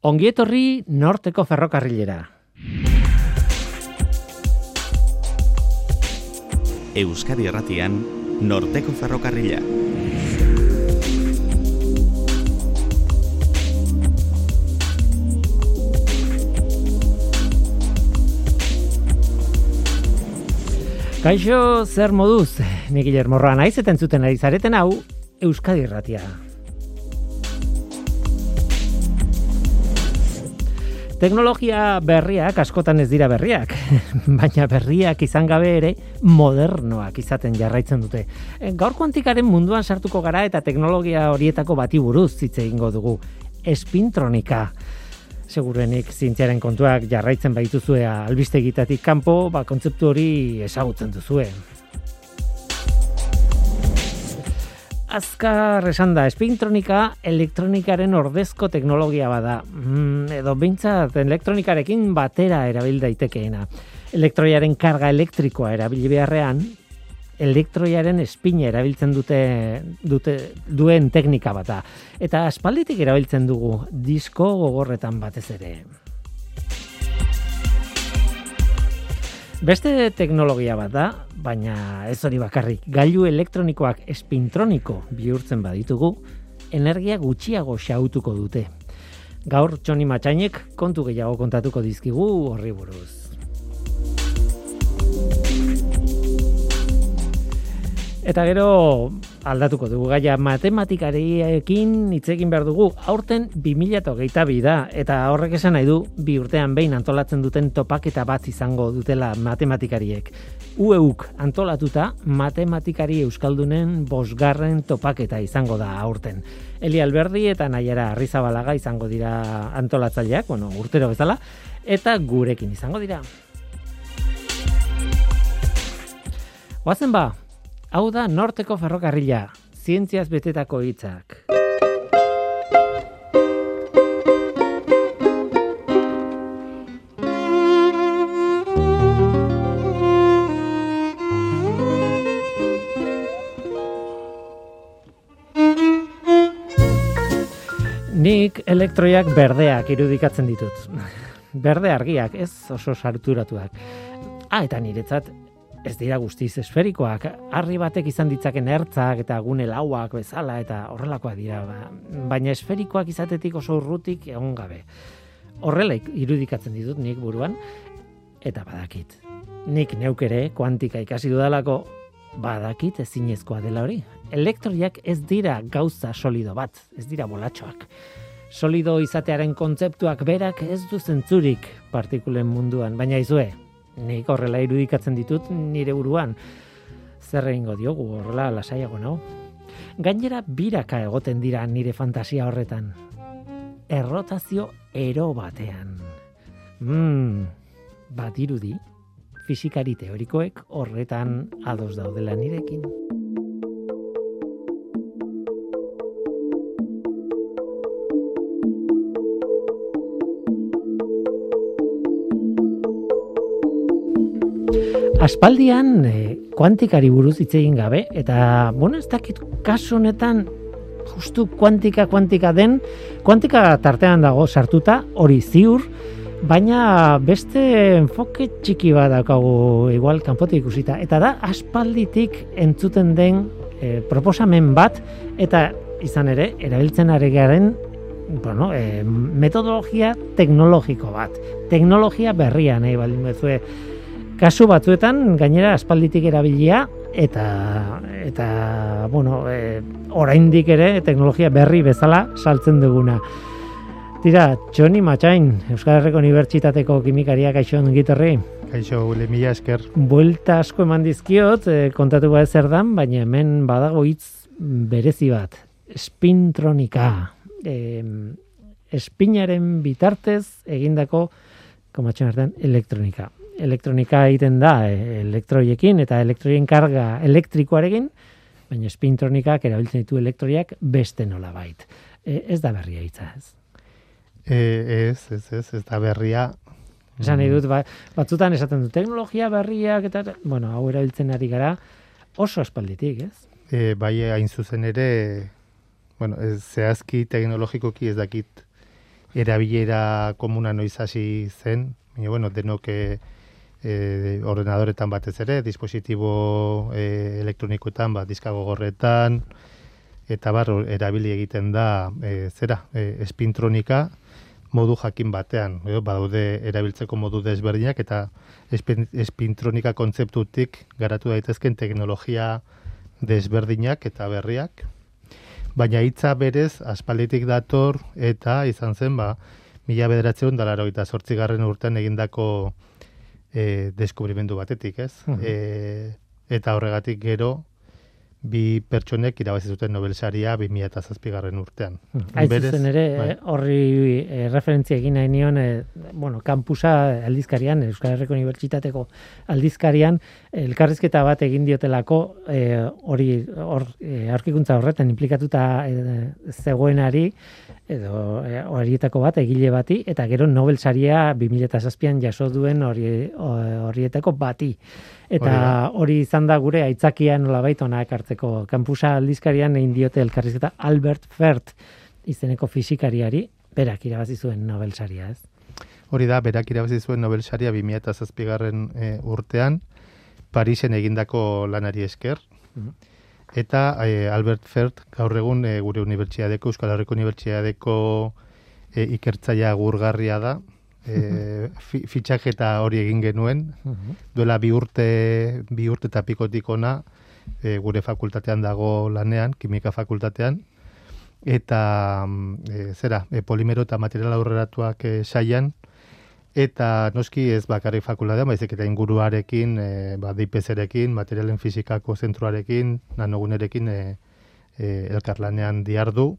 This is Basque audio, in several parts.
Ongietorri norteko ferrokarrilera. Euskadi Erratian, norteko ferrokarrila. Kaixo, zer moduz? Nik Guillermo Roa naiz eta entzuten ari zareten hau Euskadi Erratia. Teknologia berriak askotan ez dira berriak, baina berriak izan gabe ere modernoak izaten jarraitzen dute. Gaur kuantikaren munduan sartuko gara eta teknologia horietako bati buruz hitz egingo dugu. Espintronika. Segurenik zientziaren kontuak jarraitzen baituzue albistegitatik kanpo, ba kontzeptu hori ezagutzen duzue. Azkar esan da, espintronika elektronikaren ordezko teknologia bada. Mm, edo bintzat elektronikarekin batera erabil daitekeena. Elektroiaren karga elektrikoa erabili beharrean, elektroiaren espina erabiltzen dute, dute duen teknika bata. Eta aspalditik erabiltzen dugu disko gogorretan batez ere. Beste teknologia bat da, baina ez hori bakarrik. Gailu elektronikoak espintroniko bihurtzen baditugu, energia gutxiago xautuko dute. Gaur Txoni Matxainek kontu gehiago kontatuko dizkigu horri buruz. Eta gero aldatuko dugu gaia matematikariekin hitz egin behar dugu aurten 2022 da eta horrek esan nahi du bi urtean behin antolatzen duten topaketa bat izango dutela matematikariek. UEUK antolatuta matematikari euskaldunen bosgarren topaketa izango da aurten. Eli Alberdi eta Naiara Arrizabalaga izango dira antolatzaileak, bueno, urtero bezala, eta gurekin izango dira. Oazen ba, Hau da norteko ferrokarrila, zientziaz betetako hitzak. Nik elektroiak berdeak irudikatzen ditut. Berde argiak, ez oso sarturatuak. Ah, eta niretzat ez dira guztiz esferikoak, harri batek izan ditzaken ertzak eta gune lauak bezala eta horrelakoak dira, ba, baina esferikoak izatetik oso urrutik egon gabe. Horrela irudikatzen ditut nik buruan, eta badakit. Nik neuk ere kuantika ikasi dudalako, badakit ezinezkoa dela hori. Elektroiak ez dira gauza solido bat, ez dira bolatxoak. Solido izatearen kontzeptuak berak ez du zentzurik partikulen munduan, baina izue, nik horrela irudikatzen ditut nire buruan. Zer egingo diogu horrela lasaiago nau. Gainera biraka egoten dira nire fantasia horretan. Errotazio ero batean. Mm, bat irudi, fizikari teorikoek horretan ados daudela nirekin. Aspaldian e, kuantikari buruz hitz egin gabe eta bueno, ez dakit kasu honetan justu kuantika kuantika den kuantika tartean dago sartuta hori ziur baina beste enfoke txiki bat daukagu igual kanpotik ikusita. Eta da aspalditik entzuten den e, proposamen bat eta izan ere erabiltzen ari garen bueno, e, metodologia teknologiko bat. Teknologia berria nahi baldin bezue kasu batzuetan gainera aspalditik erabilia eta eta bueno, e, oraindik ere teknologia berri bezala saltzen duguna. Tira, Txoni Matxain, Euskal Herriko Unibertsitateko kimikaria kaixo gitarri. Kaixo, gule mila esker. Buelta asko eman dizkiot, e, kontatu bat zer dan, baina hemen badago hitz berezi bat. Spintronika. E, espinaren bitartez egindako, komatxon artean, elektronika elektronika egiten da e, elektroiekin eta elektroien karga elektrikoarekin, baina espintronikak erabiltzen ditu elektroiak beste nola bait. E, ez da berria hitza, ez? E, ez, ez, ez, ez da berria. Esan nahi dut, ba, batzutan esaten du teknologia berriak eta, bueno, hau erabiltzen ari gara oso espalditik, ez? E, bai, hain zuzen ere, bueno, ez, zehazki teknologikoki ez dakit erabilera komuna noiz hasi zen, baina, bueno, denok e, e, ordenadoretan batez ere, dispositibo e, elektronikoetan, ba, diskago gorretan, eta bar, erabili egiten da, e, zera, e, espintronika, modu jakin batean, edo, badaude erabiltzeko modu desberdinak, eta espin, espintronika kontzeptutik garatu daitezken teknologia desberdinak eta berriak, baina hitza berez aspalditik dator eta izan zen ba mila bederatzeun dalaro eta sortzigarren urtean egindako e, deskubrimendu batetik, ez? E, eta horregatik gero bi pertsonek irabazi zuten Nobel saria 2007garren urtean. Aiz zen ere, bai. horri eh, referentzia egin nahi nion, eh, bueno, kampusa aldizkarian, Euskal Herriko Unibertsitateko aldizkarian, elkarrizketa bat egin diotelako eh, hori hor eh, aurkikuntza horretan implikatuta eh, zegoenari edo horietako bat egile bati eta gero Nobel saria 2007an jaso duen hori horietako bati. Eta Hori izan da gure aitzakia nolabait ona ekartzeko. Kampusa aldizkarian egin diote elkarrizketa Albert Fert izeneko fisikariari, berak irabazi zuen Nobel saria, ez? Hori da, berak irabazi zuen Nobel saria 2007garren e, urtean, Parisen egindako lanari esker. Mhm. Eta e, Albert Fert gaur egun e, gure unibertsiadeko, Euskal Herriko Unibertsiadeko e, ikertzaia gurgarria da. E, fi, fitxaketa hori egin genuen, duela bi urte, bi urte eta pikotik ona, e, gure fakultatean dago lanean, kimika fakultatean, eta e, zera, e, polimero eta material aurreratuak e, saian, eta noski ez bakarrik fakultatean, baizik eta inguruarekin, e, ba, DIPS-erekin, materialen fizikako zentroarekin, nanogunerekin e, e, elkarlanean diardu,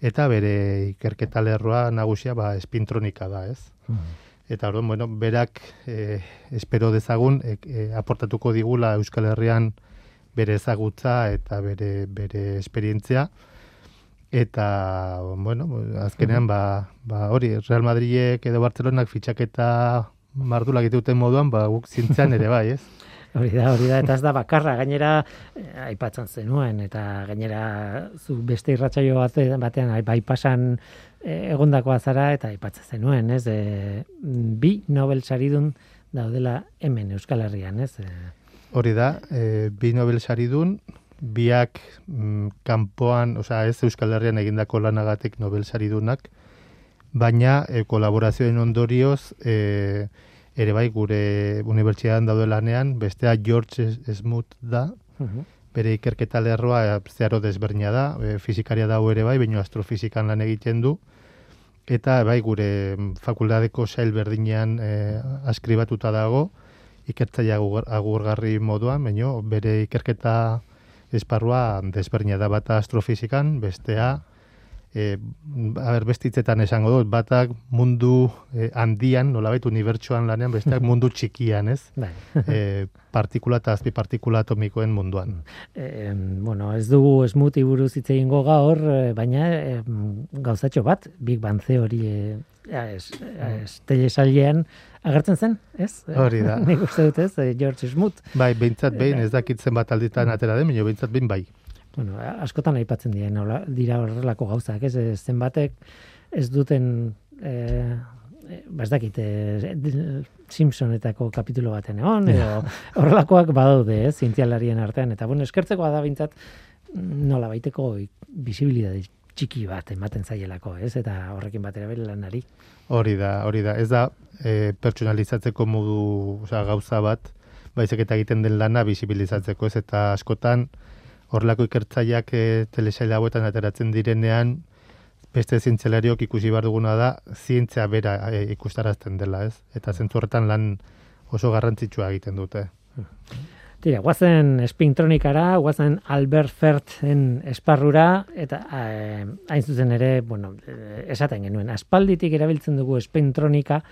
eta bere ikerketa lerroa nagusia ba, espintronika da, ez? Eta orduan, bueno, berak eh, espero dezagun e, e, aportatuko digula Euskal Herrian bere ezagutza eta bere bere esperientzia. Eta bueno, azkenean ba, ba hori Real Madridek edo Barcelonak fitxaketa mardulak dituten moduan, ba guk zintzean ere bai, ez? Hori da, hori da, eta ez da bakarra, gainera eh, aipatzen zenuen, eta gainera zu beste irratsaio bate, batean ai- bai pasan eh, egondakoa zara, eta aipatzen zenuen, ez? E, bi Nobel saridun daudela hemen Euskal Herrian, ez? E, Hori da, e, bi Nobel saridun, biak mm, kanpoan, osea ez Euskal Herrian egindako lanagatik Nobel saridunak, baina e, kolaborazioen ondorioz e, ere bai gure unibertsitatean daude lanean, bestea George Smoot da, bere ikerketa lerroa e, zeharo desberdina da, e, fizikaria dago ere bai, baina astrofizikan lan egiten du, eta bai gure mm, fakultateko sail berdinean e, askribatuta dago, ikertzaile agur- agurgarri moduan, baina bere ikerketa esparrua desberdina da. Bata astrofizikan, bestea e, a ber, beste hitzetan esango dut, batak mundu e, handian, nolabait unibertsoan lanean, besteak mundu txikian, ez? bai. e, partikula eta azpipartikula atomikoen munduan. E, bueno, ez dugu esmuti buruz hitz egingo gaur, eh, baina e, gauzatxo bat, Big Bang Theory e, ez, telesailean agertzen zen, ez? Hori da. Nik uste dut ez, eh, George Smoot. Bai, behintzat behin, ez dakitzen bat alditan atera den, baina behintzat behin bai. Bueno, askotan aipatzen dira, nola, dira horrelako gauzak, ez? Eh, Zenbatek ez duten e, ez dakit, e, Simpsonetako kapitulo baten egon, edo horrelakoak badaude, ez, zientzialarien artean, eta bueno, eskertzekoa da bintzat nola baiteko bisibilidade txiki bat ematen zaielako, ez, eta horrekin batera bere lanari. Hori da, hori da. Ez da e, pertsonalizatzeko modu, osea, gauza bat, baizik eta egiten den lana bisibilizatzeko, ez eta askotan horrelako ikertzaileak e, telesail hauetan ateratzen direnean, beste zientzialariok ikusi behar duguna da, zientzia bera e, ikustarazten dela, ez? Eta zentzu horretan lan oso garrantzitsua egiten dute. Tira, guazen espintronikara, guazen Albert Ferten esparrura, eta eh, hain zuzen ere, bueno, eh, esaten genuen, aspalditik erabiltzen dugu espintronika,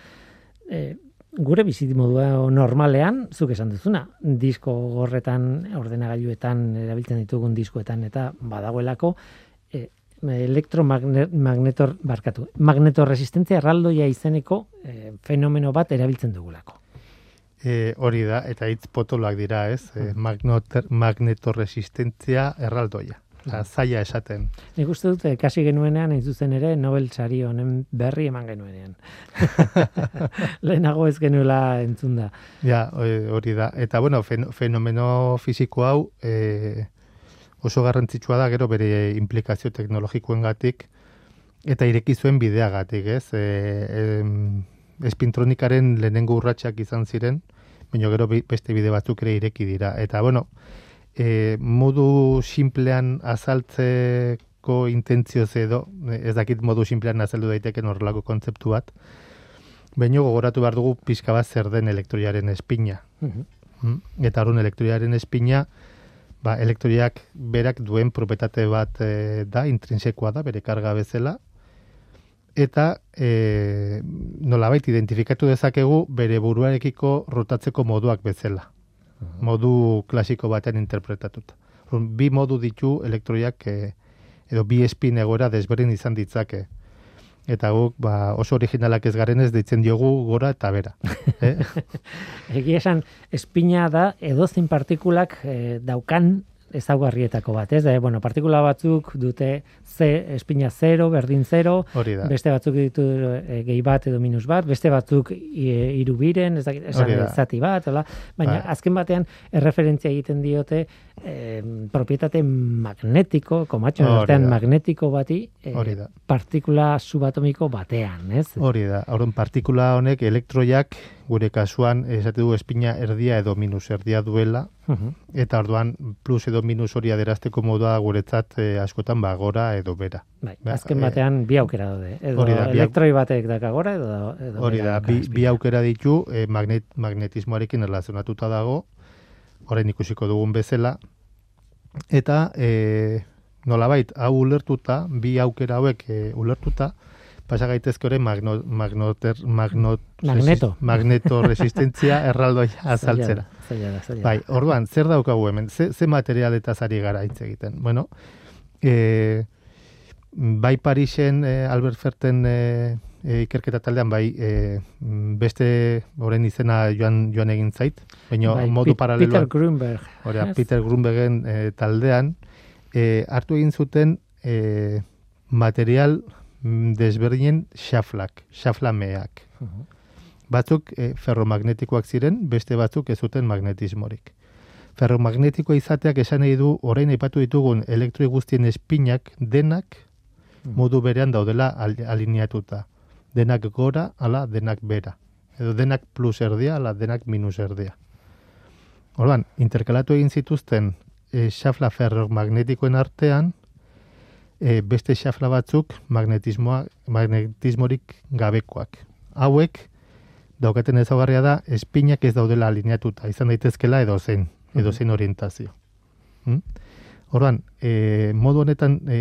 eh, gure bizimodua normalean, zuk esan duzuna, disko gorretan, ordenagailuetan erabiltzen ditugun diskoetan, eta badagoelako, eh, elektromagnetor, barkatu, magnetorresistentzia erraldoia izeneko eh, fenomeno bat erabiltzen dugulako. E, hori da, eta hitz potoloak dira, ez? E, magnoter, magnetorresistentzia erraldoia. Osa, zaila esaten. Nik uste dut, eh, kasi genuenean, hain zuzen ere, Nobel sari honen berri eman genuenean. Lehenago ez genuela entzunda. Ja, eh, hori da. Eta, bueno, fen, fenomeno fisiko hau e, oso garrantzitsua da, gero bere implikazio teknologikoengatik eta ireki zuen bideagatik, ez? E, e, espintronikaren lehenengo urratsak izan ziren, baina gero beste bide batzuk ere ireki dira. Eta, bueno, e, modu simplean azaltzeko intentzioz edo, ez dakit modu simplean azaldu daiteken horrelako kontzeptu bat, baina gogoratu behar dugu pixka bat zer den elektroiaren espina. Mhm. Mm, Eta horren elektroiaren espina, ba, elektroiak berak duen propetate bat e, da, intrinsekoa da, bere karga bezala, eta e, nolabait identifikatu dezakegu bere buruarekiko rotatzeko moduak bezala. Modu klasiko batean interpretatuta. Bi modu ditu elektroiak e, edo bi espin egoera desberdin izan ditzake. Eta guk ba, oso originalak ez garen ez deitzen diogu gora eta bera. eh? Egia esan, espina da edozein partikulak eh, daukan ezaugarrietako bat, ez? Da, bueno, partikula batzuk dute ze, espina zero, berdin zero, Hori da. beste batzuk ditu e, gehi bat edo minus bat, beste batzuk e, hiru biren, ez dakit, esan da. zati bat, hola. baina Bai. azken batean erreferentzia egiten diote e, propietate magnetiko, komatxo artean magnetiko bati, e, Hori da. partikula subatomiko batean, ez? Hori da, horren partikula honek elektroiak gure kasuan esate du espina erdia edo minus erdia duela Mhm. eta orduan plus edo minus hori aderazteko modua guretzat eh, askotan ba gora edo bera. Bai, Ba, azken eh, batean bi aukera daude. Edo hori da, elektroi batek daka gora edo, edo Hori da, bi, bi aukera ditu eh, magnet, magnetismoarekin erlazionatuta dago, orain ikusiko dugun bezala, eta eh, nolabait, hau ulertuta, bi aukera hauek eh, ulertuta, pasa gaitezke ore magno, magnoter, magnot, Magneto. magneto resistentzia erraldoia azaltzera. Zaila zaila. Bai, orduan, zer daukagu hemen? Ze, ze materialetaz ari gara hitz egiten? Bueno, e, bai Parisen e, Albert Ferten e, e, ikerketa taldean, bai e, beste orain izena joan, joan egin zait, baina Bai, modu paraleloan, Peter Grunberg. Hora, ez? Peter Grunbergen e, taldean, e, hartu egin zuten e, material desberdinen xaflak, xaflameak. Mhm. Batzuk e, ferromagnetikoak ziren, beste batzuk ez zuten magnetismorik. Ferromagnetikoa izateak esan nahi du orain aipatu ditugun elektroi guztien espinak denak Mhm. modu berean daudela al, alineatuta. Denak gora, ala denak bera. Edo denak plus erdia, ala denak minus erdia. Orduan, interkalatu egin zituzten e, xafla ferromagnetikoen artean, e, beste xafla batzuk magnetismoa, magnetismorik gabekoak. Hauek, daukaten ezaugarria da, espinak ez daudela alineatuta, izan daitezkela edo zein, edo zein orientazio. Hmm? Orduan, e, modu honetan, e,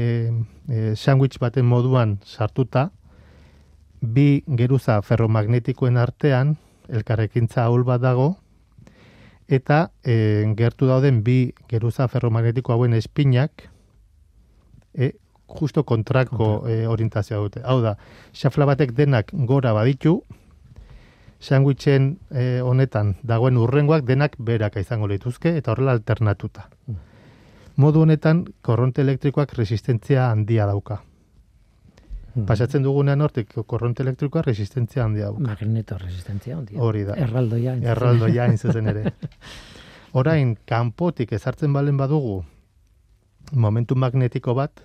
e, sandwich baten moduan sartuta, bi geruza ferromagnetikoen artean, elkarrekintza ahul bat dago, eta e, gertu dauden bi geruza ferromagnetiko hauen espinak, e, justo kontrako e, orientazioa dute. Hau da, xafla batek denak gora baditu, sandwichen e, honetan dagoen urrengoak denak beraka izango lituzke eta horrela alternatuta. Mm. Modu honetan korronte elektrikoak resistentzia handia dauka. Mhm. Pasatzen dugunean hortik korronte elektrikoa resistentzia handia dauka. Magneto resistentzia ondia. Hori da. Erraldoia. Erraldoia hain zuzen ere. Orain, kanpotik ezartzen balen badugu momentu magnetiko bat,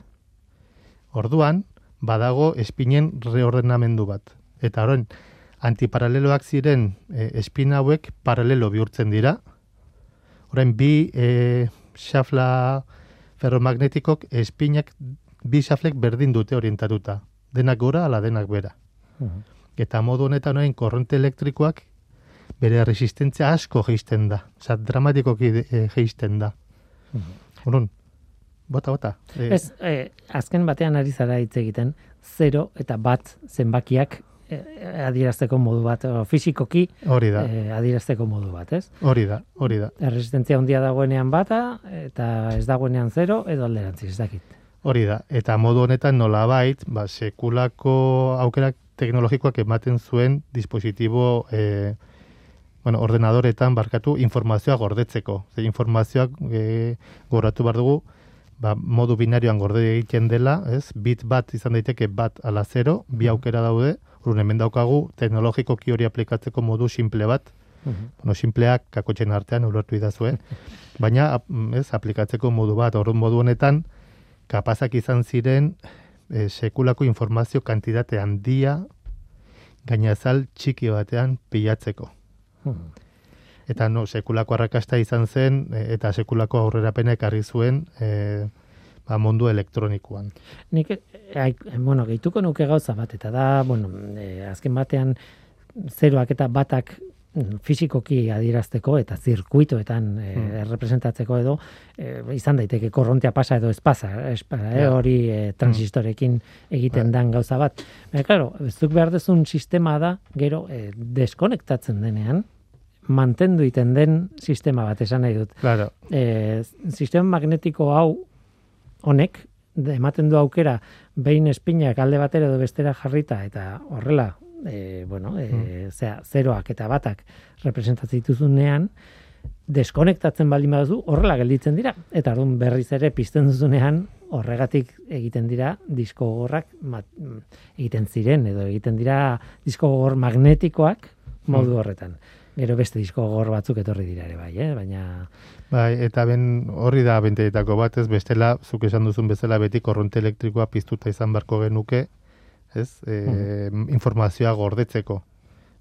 orduan, badago espinen reordenamendu bat. Eta orain, antiparaleloak ziren e, espin hauek paralelo bihurtzen dira. Orain, bi e, xafla ferromagnetikok espinak bi xaflek berdin dute orientatuta. Denak gora, ala denak bera. Mhm. Eta modu honetan orain korronte elektrikoak bere resistentzia asko geisten da. Osa, dramatikoki e, geisten da. Orduan, bota, bota. E, Ez, eh, azken batean ari zara hitz egiten, zero eta bat zenbakiak eh, adierazteko modu bat, o, fisikoki Hori da, eh, adierazteko modu bat, ez? hori da, hori da. Erresistentzia handia dagoenean bata, eta ez dagoenean zero, edo alderantziz, ez dakit. Hori da. Eta modu honetan nolabait, ba, sekulako aukerak teknologikoak ematen zuen dispositibo e, bueno, ordenadoretan barkatu informazioa gordetzeko. Ze informazioak e, goratu behar dugu ba, modu binarioan gorde egiten dela, ez? Bit bat izan daiteke bat ala zero, bi aukera daude, urun hemen daukagu teknologikoki hori aplikatzeko modu simple bat, bueno, simpleak kakotxen artean ulertu idazue, baina ez, aplikatzeko modu bat, orduan modu honetan, kapazak izan ziren e, sekulako informazio kantitate handia gainazal txiki batean pilatzeko. Eta no, sekulako arrakasta izan zen, e, eta sekulako aurrerapena ekarri zuen e, ba, mundu elektronikoan. Nik, ai, bueno, gehituko nuke gauza bat, eta da, bueno, eh, azken batean, zeroak eta batak mm, fisikoki adierazteko eta zirkuitoetan e, representatzeko edo e, izan daiteke korrontea pasa edo ez pasa, eh, Ja. hori e, transistorekin egiten dan gauza bat. Baina, claro, zuk behar duzun sistema da, gero, e, deskonektatzen denean, mantendu iten den sistema bat esan nahi dut. Claro, e, sistema magnetiko hau honek ematen du aukera behin espinak alde batera edo bestera jarrita eta horrela e, bueno, e, zera, zeroak eta batak representatzen dituzunean deskonektatzen baldin baduzu horrela gelditzen dira. Eta orduan berriz ere pizten duzunean horregatik egiten dira disko gogorrak mat- mm, egiten ziren edo egiten dira disko gogor magnetikoak modu horretan. Gero beste disko gogor batzuk etorri dira ere bai, eh? baina bai, eta ben horri da benteetako bat, ez bestela, zuk esan duzun bezala beti korronte elektrikoa piztuta izan beharko genuke, ez, e, informazioa gordetzeko.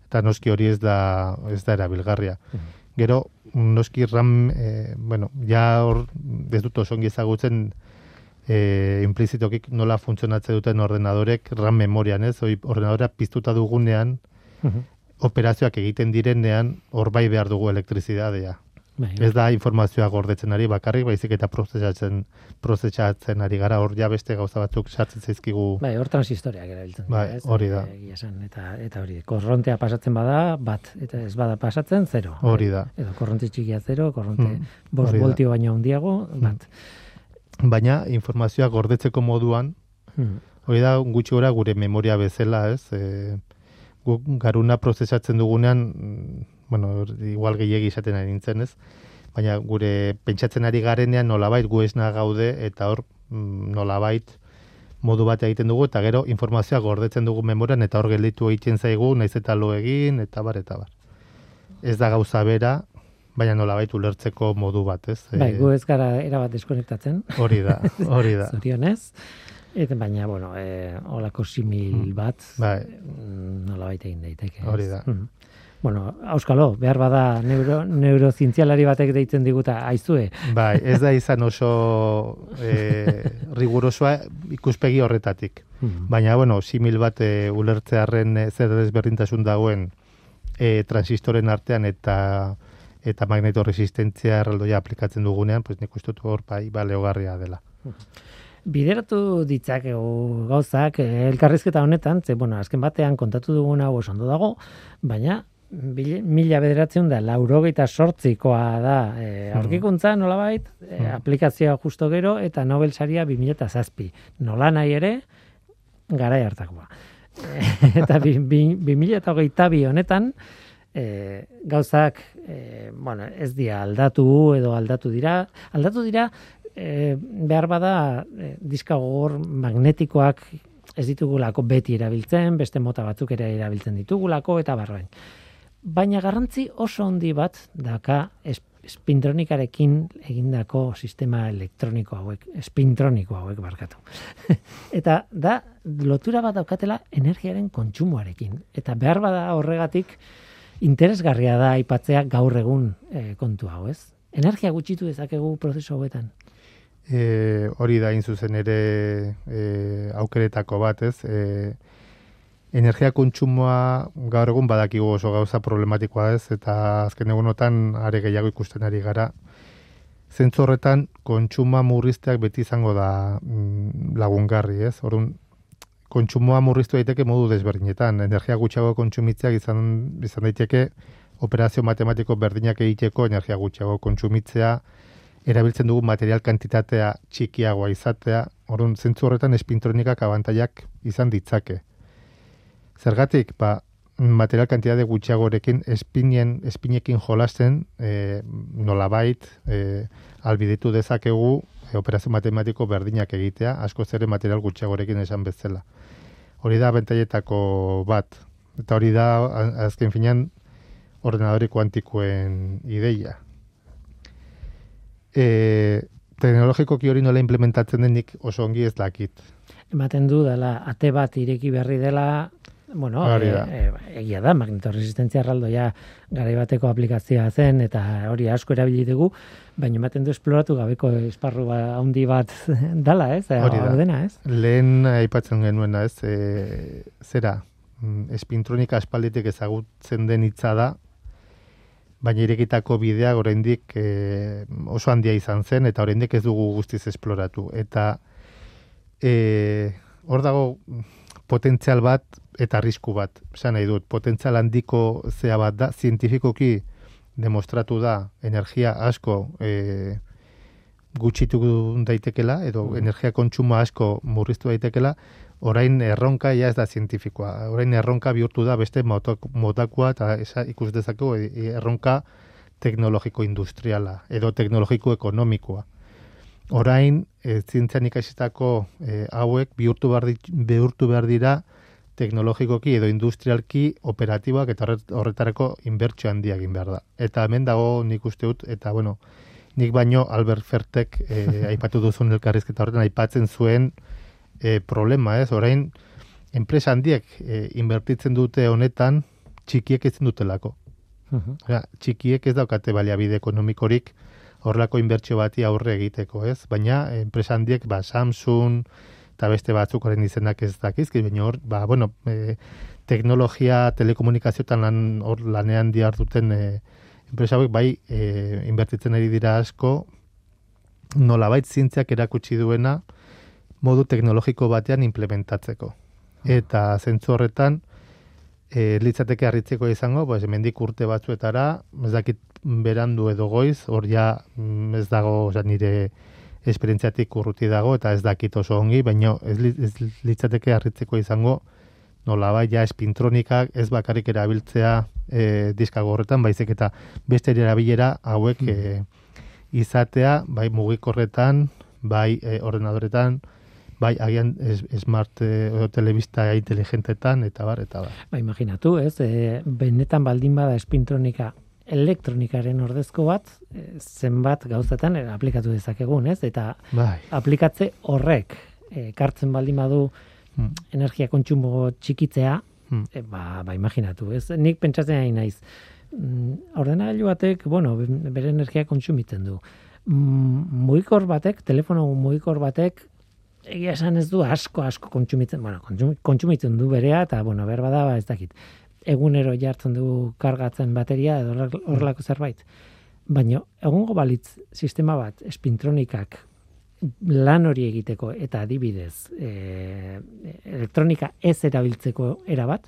Eta noski hori ez da, ez da erabilgarria. Gero, noski RAM, e, bueno, ja hor, ez dut oso ezagutzen, e, implizitokik nola funtzionatzen duten ordenadorek RAM memorian, ez? Hoi ordenadora piztuta dugunean, operazioak egiten direnean, hor bai behar dugu elektrizidadea. bai, Ez da informazioa gordetzen ari bakarrik, baizik eta prozesatzen, prozesatzen ari gara, hor ja beste gauza batzuk sartzen zaizkigu. Bai, hor transistoreak erabiltzen. Bai, ez? hori da. Egia esan, eta, eta hori, korrontea pasatzen bada, bat, eta ez bada pasatzen, zero. Hori da. Edo korronte txikia zero, korronte Mm, bost voltio baino handiago, bat. Baina informazioa gordetzeko moduan, Mm. hori da gutxi gora gure memoria bezala, ez? E, guk garuna prozesatzen dugunean, mm, bueno, igual gehiegi izaten ari nintzen, ez? Baina gure pentsatzen ari garenean nolabait gu esna gaude eta hor mm, nolabait modu bat egiten dugu eta gero informazioa gordetzen dugu memorian eta hor gelditu egiten zaigu, naiz eta lo egin eta bar eta bar. Ez da gauza bera, baina nolabait ulertzeko modu bat, ez? Bai, E, gu ez gara erabat deskonektatzen, hori da, hori da. zorionez. Eta baina, bueno, e, olako simil bat, Bai. mm, nolabait egin daiteke. Hori da. Mm. Bueno, auskalo, behar bada neuro, neurozientzialari batek deitzen diguta, aizue, Bai, ez da izan oso e, rigurosoa ikuspegi horretatik. Mm. Baina, bueno, simil bat e, ulertzearen zer desberdintasun dagoen e, transistoren artean eta eta magnetoresistentzia erraldoia aplikatzen dugunean, pues nik uste dut hor bai baleogarria dela. Bideratu ditzakegu gauzak eh, elkarrizketa honetan, ze, bueno, azken batean kontatu dugun hau oso ondo dago, baina bil- mila bederatzen da, laurogeita sortzikoa da, e, aurkikuntza nolabait, e, aplikazioa justo gero, eta Nobel saria 2007. Nola nahi ere, garai hartakoa. eta bi, bi, 2008 honetan, e, gauzak e, bueno, ez dira aldatu edo aldatu dira, aldatu dira e, behar bada e, diska gogor magnetikoak ez ditugulako beti erabiltzen, beste mota batzuk ere erabiltzen ditugulako eta barroen. Baina garrantzi oso handi bat daka es, espintronikarekin egindako sistema elektroniko hauek, espintroniko hauek barkatu. eta da lotura bat daukatela energiaren kontsumoarekin. Eta behar bada horregatik interesgarria da aipatzea gaur egun e, kontu hau, ez? Energia gutxitu dezakegu prozesu hauetan. E, hori da in zuzen ere e, aukeretako bat, ez? E, energia kontsumoa gaur egun badakigu oso gauza problematikoa ez, eta azken egunotan are gehiago ikusten ari gara. Zentzu horretan, kontsumoa murrizteak beti izango da mm, lagungarri, ez? Orduan, kontsumoa murriztu daiteke modu desberdinetan. Energia gutxiago kontsumitzeak izan, izan daiteke operazio matematiko berdinak egiteko energia gutxiago kontsumitzea, erabiltzen dugu material kantitatea txikiagoa izatea, orduan zentzu horretan espintronikak abantaiak izan ditzake. Zergatik, ba, material kantitate gutxiagorekin espinen, espinekin jolasten e, nolabait e, albiditu dezakegu e, operazio matematiko berdinak egitea, asko zere material gutxiagorekin esan bezala. Hori da bentaietako bat, eta hori da azken finean ordenadori kuantikoen ideia. E, teknologikoki hori nola implementatzen denik oso ongi ez dakit. Ematen du dela ate bat ireki berri dela bueno, e, e, egia da, magnetoresistentzia erraldoia garai bateko aplikazioa zen, eta hori asko erabili dugu, baina ematen du esploratu gabeko esparru ba, handi bat dala, ez? Hori da. hau dena, ez? Lehen aipatzen genuena, ez, e, zera, mm, espintronika aspalditik ezagutzen den hitza da, baina irekitako bidea oraindik e, oso handia izan zen, eta oraindik ez dugu guztiz esploratu. Eta e, hor dago potentzial bat eta arrisku bat. Esan nahi dut, potentzial handiko zea bat da, zientifikoki demostratu da energia asko e, gutxitu daitekela, edo energia kontsumo asko murriztu daitekela, orain erronka ja ez da zientifikoa. Orain erronka bihurtu da beste motakoa eta esa ikus dezakegu e, erronka teknologiko industriala edo teknologiko ekonomikoa. Orain, e, zientzian ikasitako e, hauek bihurtu behar, bihurtu behar dira teknologikoki edo industrialki operatiboak eta horret- horretarako inbertsio handia egin behar da. Eta hemen dago nik uste dut, eta bueno, nik baino Albert Fertek e, aipatu duzun elkarrizketa horretan aipatzen zuen e, problema, ez? Orain, enpresa handiek e, inbertitzen dute honetan, txikiek ezin dutelako. Mhm. Osea, txikiek ez daukate baliabide ekonomikorik horrelako inbertsio bati aurre egiteko, ez? Baina enpresa handiek, ba, Samsung eta beste batzuk horren izenak ez dakizki, baina hor, ba, bueno, e, teknologia, telekomunikazioetan lan, hor lanean diar duten e, enpresa hauek bai e, inbertitzen ari dira asko, nolabait zientziak erakutsi duena modu teknologiko batean implementatzeko. Eta zentzu horretan, e, litzateke harritzeko izango, pues, hemendik urte batzuetara, ez dakit berandu edo goiz, hor ja mm, ez dago, oza, nire esperientziatik urruti dago, eta ez dakit oso ongi, baina ez, ez litzateke harritzeko izango, nolabait ja espintronikak ez bakarrik erabiltzea e, diskago horretan, baizik eta beste erabilera hauek e, izatea, bai mugikorretan, bai e, ordenadoretan, bai agian es, smart e, telebista inteligentetan, eta bar, eta bar. Ba, imaginatu, ez? E, benetan baldin bada espintronika elektronikaren ordezko bat, e, zenbat gauzatan e, aplikatu dezakegun, ez? Eta Bai. aplikatze horrek e, kartzen baldin badu Hmm. energia kontsumo txikitzea, Hmm. e, ba, ba imagínatu, ez? Nik pentsatzen ari naiz. Mm, ordenagailu batek, bueno, be- bere energia kontsumitzen du. Mm, mugikor batek, telefono mugikor batek egia esan ez du asko asko kontsumitzen, bueno, kontsum- kontsumitzen du berea eta bueno, behar bada ba ez dakit. Egunero jartzen du kargatzen bateria edo horrel- horrelako zerbait. Baina egungo balitz sistema bat espintronikak lan hori egiteko eta adibidez e, elektronika ez erabiltzeko erabat,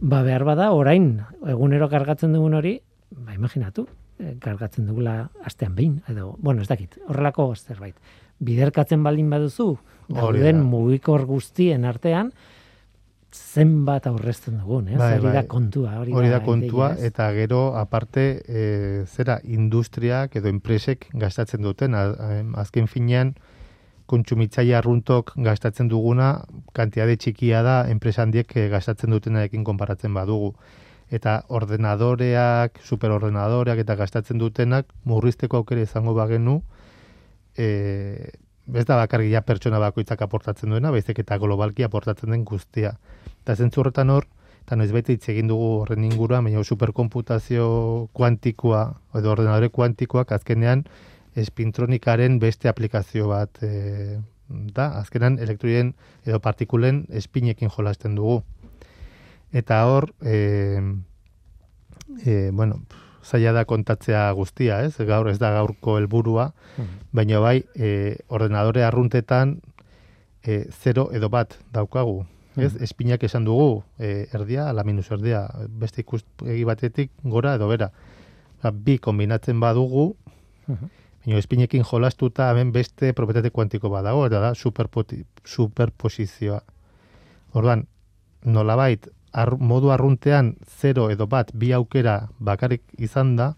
ba behar bada orain egunero kargatzen dugun hori, ba imaginatu, e, kargatzen dugula astean behin edo bueno, ez dakit, horrelako zerbait. Biderkatzen baldin baduzu, dauden da. mugikor guztien artean zenbat aurrezten dugun, ez? Bai, hori da bai. kontua, hori, Hori da kontua, ideia, eta gero, aparte, e, zera, industriak edo enpresek gastatzen duten, azken finean, kontsumitzaile arruntok gastatzen duguna, kantitate txikia da, enpresa handiek eh, gastatzen dutenarekin konparatzen badugu. Eta ordenadoreak, superordenadoreak eta gastatzen dutenak, murrizteko aukera izango bagenu, e, ez da bakarrik pertsona bakoitzak aportatzen duena, baizik eta globalki aportatzen den guztia. Eta zentzu horretan hor, eta noiz baita hitz egin dugu horren inguruan, baina superkomputazio kuantikoa, edo ordenadore kuantikoak azkenean espintronikaren beste aplikazio bat e, da, azkenan elektroien edo partikulen espinekin jolasten dugu. Eta hor, e, e, bueno, zaila da kontatzea guztia, ez? Gaur ez da gaurko helburua, Mhm. baina bai, e, ordenadore arruntetan e, zero edo bat daukagu. Ez? Mhm. Espinak esan dugu, e, erdia, ala minus erdia, beste ikuspegi batetik gora edo bera. Osa, bi kombinatzen badugu, Mhm. baina espinekin jolastuta hemen beste propietate kuantiko badago, eta da superposizioa. Orduan, nolabait, ar, modu arruntean 0 edo bat bi aukera bakarrik izan da,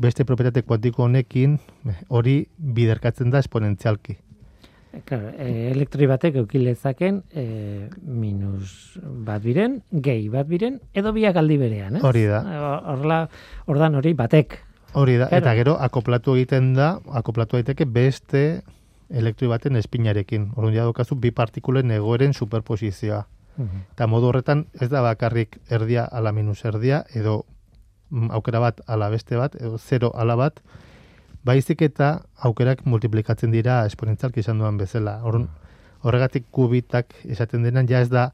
beste propietate kuantiko honekin eh, hori biderkatzen da esponentzialki. Claro, e, elektri batek eukilezaken e, minus bat biren, gehi bat biren, edo biak aldi berean, ez? Hori da. Horla, ordan hori batek. Hori da, Claro. eta gero akoplatu egiten da, akoplatu daiteke beste elektri baten espinarekin. Orduan ja daukazu bi partikulen egoeren superposizioa. Eta modu horretan ez da bakarrik erdia ala minus erdia, edo mm, aukera bat ala beste bat, edo zero ala bat, baizik eta aukerak multiplikatzen dira esponentzialki izan duan bezala. Orduan, horregatik kubitak esaten denan ja ez da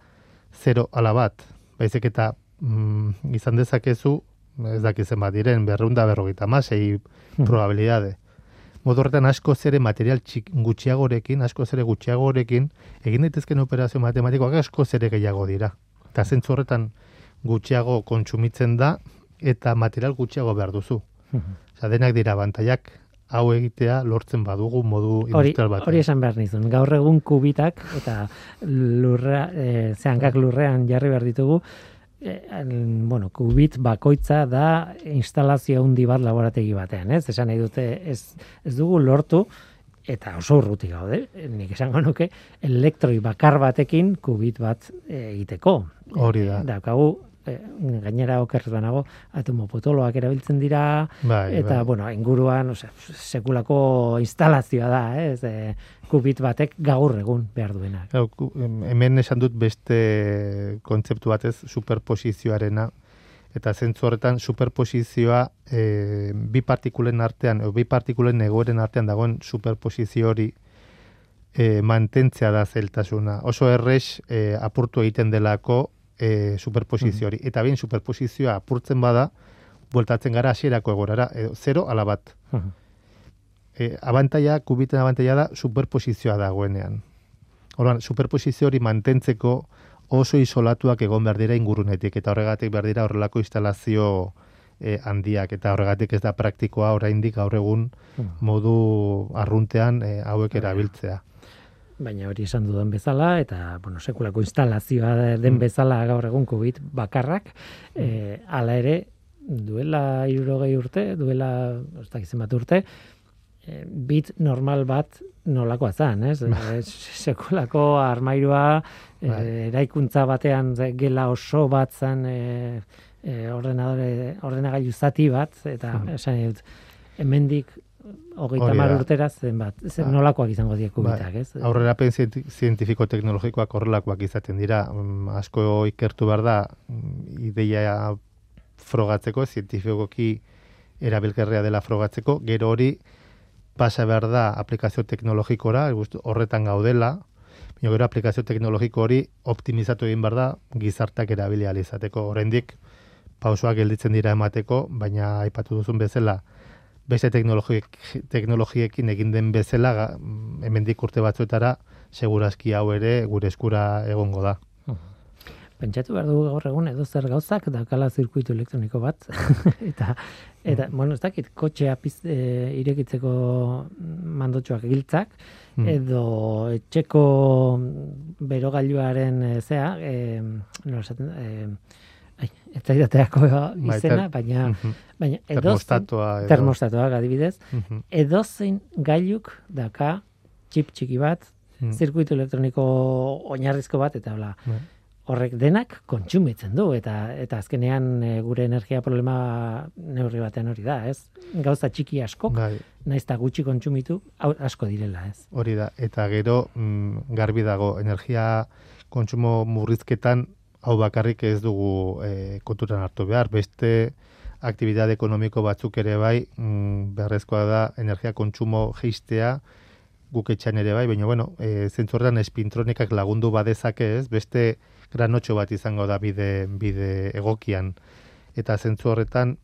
zero ala bat, baizik eta mm, izan dezakezu, ez dakizen bat diren, berreunda berrogeita masei probabilidade. Modu horretan asko zere material txik, gutxiagorekin, asko zere gutxiagorekin, egin daitezken operazio matematikoak asko zere gehiago dira. Eta zentzu horretan gutxiago kontsumitzen da, eta material gutxiago behar duzu. Osa, denak dira bantaiak hau egitea lortzen badugu modu industrial batean. hori esan behar nizun. Gaur egun kubitak eta lurra, e, zehankak lurrean jarri behar ditugu, bueno, kubit bakoitza da instalazio handi bat laborategi batean, ez? Esan nahi dute ez, ez dugu lortu eta oso urruti gaude, nik esango nuke, elektroi bakar batekin kubit bat e, egiteko. Hori da. Daukagu, e, gainera okerrez banago, atomopotoloak erabiltzen dira, Bai, eta, bai. bueno, inguruan, ose, sekulako instalazioa da, ez? E, kubit batek gaur egun behar duena. Hemen esan dut beste kontzeptu batez superposizioarena, eta zentzu horretan superposizioa e, bi partikulen artean, o bi partikulen egoeren artean dagoen superposizio hori e, mantentzea da zeltasuna. Oso errex e, apurtu egiten delako e, superposizio hori. Eta behin superposizioa apurtzen bada, bueltatzen gara hasierako egorara, edo, zero ala bat. E, abantaia, kubiten abantaia da superposizioa dagoenean. Orduan, superposizio hori mantentzeko oso isolatuak egon behar dira ingurunetik, eta horregatik behar dira horrelako instalazio eh, handiak, eta horregatik ez da praktikoa oraindik gaur egun modu arruntean eh, hauek erabiltzea. Baina hori esan dudan bezala, eta, bueno, sekulako instalazioa den Mm. bezala gaur egun kubit bakarrak, e, ala ere, duela irurogei urte, duela, ez dakizen bat urte, e, bit normal bat nolakoa zan, ez? E, sekulako armairua, e, eraikuntza batean gela oso bat zan, e, e, ordenadore, ordenagailu zati bat, eta Mhm. esan dut, hemendik hogeita mar urtera zen bat, zen Ba. nolakoak izango die kubitak, ez? Aurrerapen zienti- zientifiko-teknologikoak horrelakoak izaten dira. Mm, asko ikertu behar da, mm, ideia frogatzeko, zientifikoki erabilgarria dela frogatzeko, gero hori pasa behar da aplikazio teknologikora, horretan gaudela, baina gero aplikazio teknologiko hori optimizatu egin behar da gizartak erabili izateko. Oraindik pausoak gelditzen dira emateko, baina aipatu duzun bezala, beste teknologiek, teknologiekin egin den bezala, mm, hemendik urte batzuetara, segurazki hau ere gure eskura egongo da. Pentsatu behar dugu gaur egun edo zer gauzak daukala zirkuitu elektroniko bat. eta, eta bueno, ez dakit, kotxea piz, e, irekitzeko mandotxoak giltzak, Mm. edo etxeko berogailuaren e, zea, e, nola esaten, e, ez zaidateako izena, ter- baina, Mhm. baina edo Termostatoa edo- termostatoak adibidez, edozein gailuk daka txip txiki bat, Mm. zirkuitu elektroniko oinarrizko bat, eta hola, Bai. horrek denak kontsumitzen du eta eta azkenean e, gure energia problema neurri batean hori da, ez? Gauza txiki askok, Bai, naiz eta gutxi kontsumitu, asko direla, ez? hori da. Eta gero, mm, garbi dago, energia kontsumo murrizketan hau bakarrik ez dugu e, kontutan hartu behar. Beste aktibitate ekonomiko batzuk ere bai, mm, beharrezkoa da energia kontsumo geistea, guk etxan ere bai, baina bueno, e, zentzu horretan espintronikak lagundu badezake ez, beste granotxo bat izango da bide, bide egokian. Eta zentzu horretan,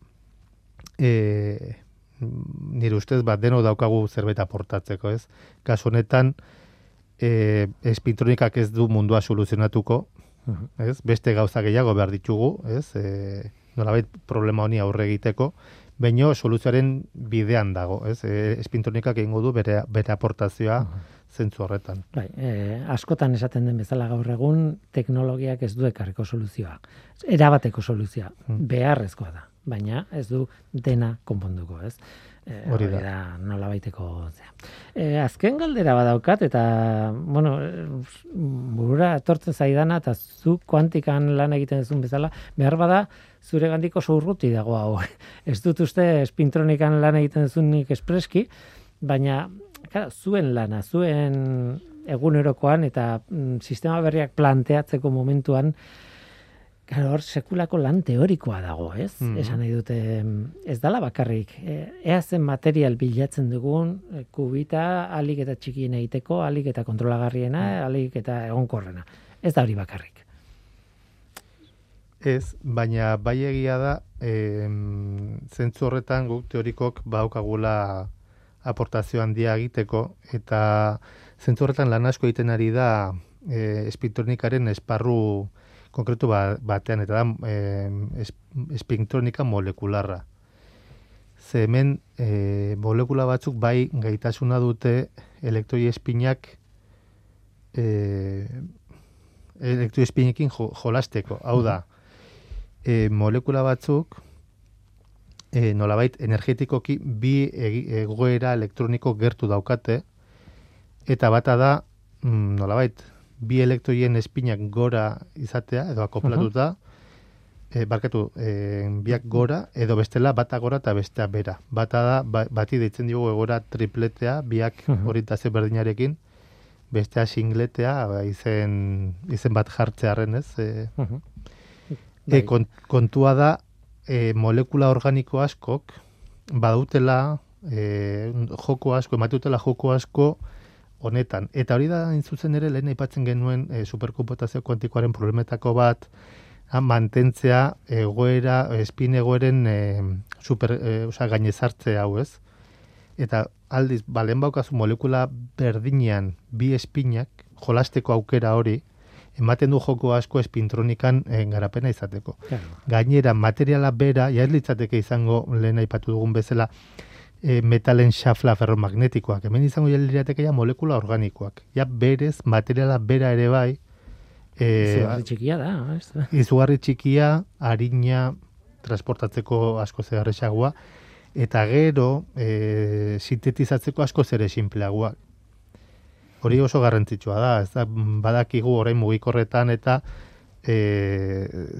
e, nire ustez, bat deno daukagu zerbait aportatzeko, ez? Kasu honetan, e, espintronikak ez du mundua soluzionatuko, ez? Beste gauza gehiago behar ditugu, ez? E, nolabait problema honi aurre egiteko, baino soluzioaren bidean dago, ez? E, espintronikak egingo du bere, bere aportazioa zentzu horretan. Bai, e, askotan esaten den bezala gaur egun teknologiak ez du ekarriko soluzioa. Erabateko soluzioa, beharrezkoa da, baina ez du dena konponduko, ez? E, Hori da. nola baiteko zea. E, azken galdera badaukat, eta, bueno, e, burura etortzen zaidana, eta zu kuantikan lan egiten duzun bezala, behar bada, zure gandiko oso urruti dago hau. Ez dut uste espintronikan lan egiten duzunik espreski, baina Claro, zuen lana, zuen egunerokoan eta mm, sistema berriak planteatzeko momentuan Claro, hor sekulako lan teorikoa dago, ez? Mhm. Esan nahi dute, mm, ez dala bakarrik. E, ea zen material bilatzen dugun, e, kubita, alik eta txikien egiteko, alik eta kontrolagarriena, alik eta egonkorrena. Ez da hori bakarrik. Ez, baina bai egia da, em, zentzu horretan guk teorikok baukagula aportazio handia egiteko, eta zentzu horretan lan asko egiten ari da e, espintronikaren esparru konkretu ba- batean, eta da es, espintronika molekularra. Ze hemen e, molekula batzuk bai gaitasuna dute elektroi espinak e, elektroi espinekin jo, jolasteko. Hau da, e, molekula batzuk e, nolabait energetikoki bi egoera elektroniko gertu daukate eta bata da mm, nolabait bi elektroien espinak gora izatea edo akoplatuta e, barkatu, e, biak gora edo bestela bata gora eta bestea bera. Bata da, ba, bati deitzen dugu egora tripletea, biak Mhm. orientazio berdinarekin, bestea singletea, ba, izen, izen bat jartzearen, ez? E, Mhm. E, kon- kontua da, e, molekula organiko askok, badutela, e, joko asko, ematutela joko asko honetan. Eta hori da, hain zuzen ere, lehen aipatzen genuen e, superkomputazio kuantikoaren problemetako bat, ha, mantentzea egoera, espin egoeren e, super, e, oza, gainezartze hau ez. Eta aldiz, balen baukazu molekula berdinean bi espinak, jolasteko aukera hori, ematen du joko asko espintronikan e, garapena izateko. Claro. Gainera, materiala bera, ja ez litzateke izango lehen aipatu dugun bezala, e, metalen xafla ferromagnetikoak. Hemen izango ja lirateke ja molekula organikoak. Ja berez, materiala bera ere bai, e, Zigarri txikia da, ez? izugarri txikia, harina, transportatzeko asko zeharrexagoa, eta gero e, sintetizatzeko asko zere simpleagoak. Hori oso garrantzitsua da, ez da, badakigu orain mugikorretan eta e,